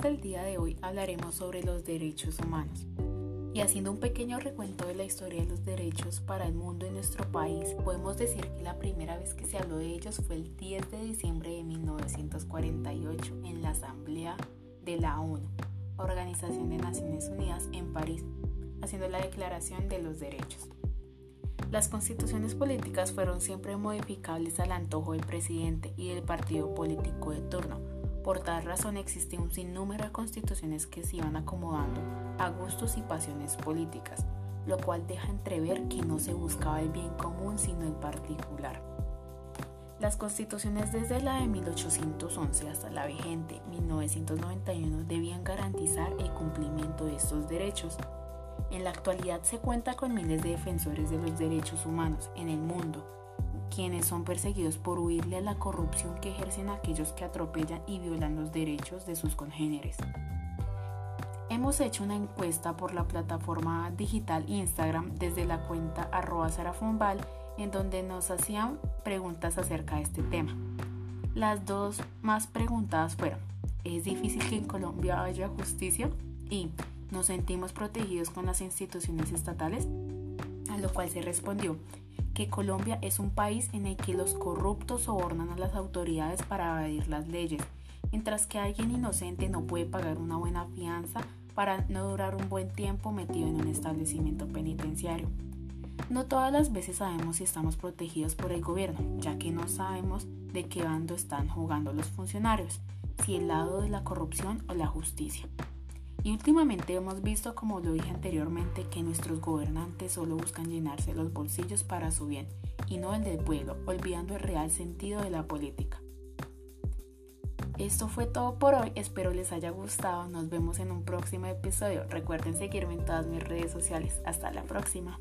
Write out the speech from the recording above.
del día de hoy hablaremos sobre los derechos humanos. Y haciendo un pequeño recuento de la historia de los derechos para el mundo en nuestro país, podemos decir que la primera vez que se habló de ellos fue el 10 de diciembre de 1948 en la Asamblea de la ONU, Organización de Naciones Unidas en París, haciendo la Declaración de los Derechos. Las constituciones políticas fueron siempre modificables al antojo del presidente y del partido político de turno por tal razón existe un sinnúmero de constituciones que se iban acomodando a gustos y pasiones políticas, lo cual deja entrever que no se buscaba el bien común sino el particular. Las constituciones desde la de 1811 hasta la vigente 1991 debían garantizar el cumplimiento de estos derechos. En la actualidad se cuenta con miles de defensores de los derechos humanos en el mundo, quienes son perseguidos por huirle a la corrupción que ejercen aquellos que atropellan y violan los derechos de sus congéneres. Hemos hecho una encuesta por la plataforma digital Instagram desde la cuenta arroba en donde nos hacían preguntas acerca de este tema. Las dos más preguntadas fueron, ¿es difícil que en Colombia haya justicia? Y ¿nos sentimos protegidos con las instituciones estatales? A lo cual se respondió, que Colombia es un país en el que los corruptos sobornan a las autoridades para evadir las leyes, mientras que alguien inocente no puede pagar una buena fianza para no durar un buen tiempo metido en un establecimiento penitenciario. No todas las veces sabemos si estamos protegidos por el gobierno, ya que no sabemos de qué bando están jugando los funcionarios, si el lado de la corrupción o la justicia. Y últimamente hemos visto, como lo dije anteriormente, que nuestros gobernantes solo buscan llenarse los bolsillos para su bien y no el del pueblo, olvidando el real sentido de la política. Esto fue todo por hoy, espero les haya gustado, nos vemos en un próximo episodio, recuerden seguirme en todas mis redes sociales, hasta la próxima.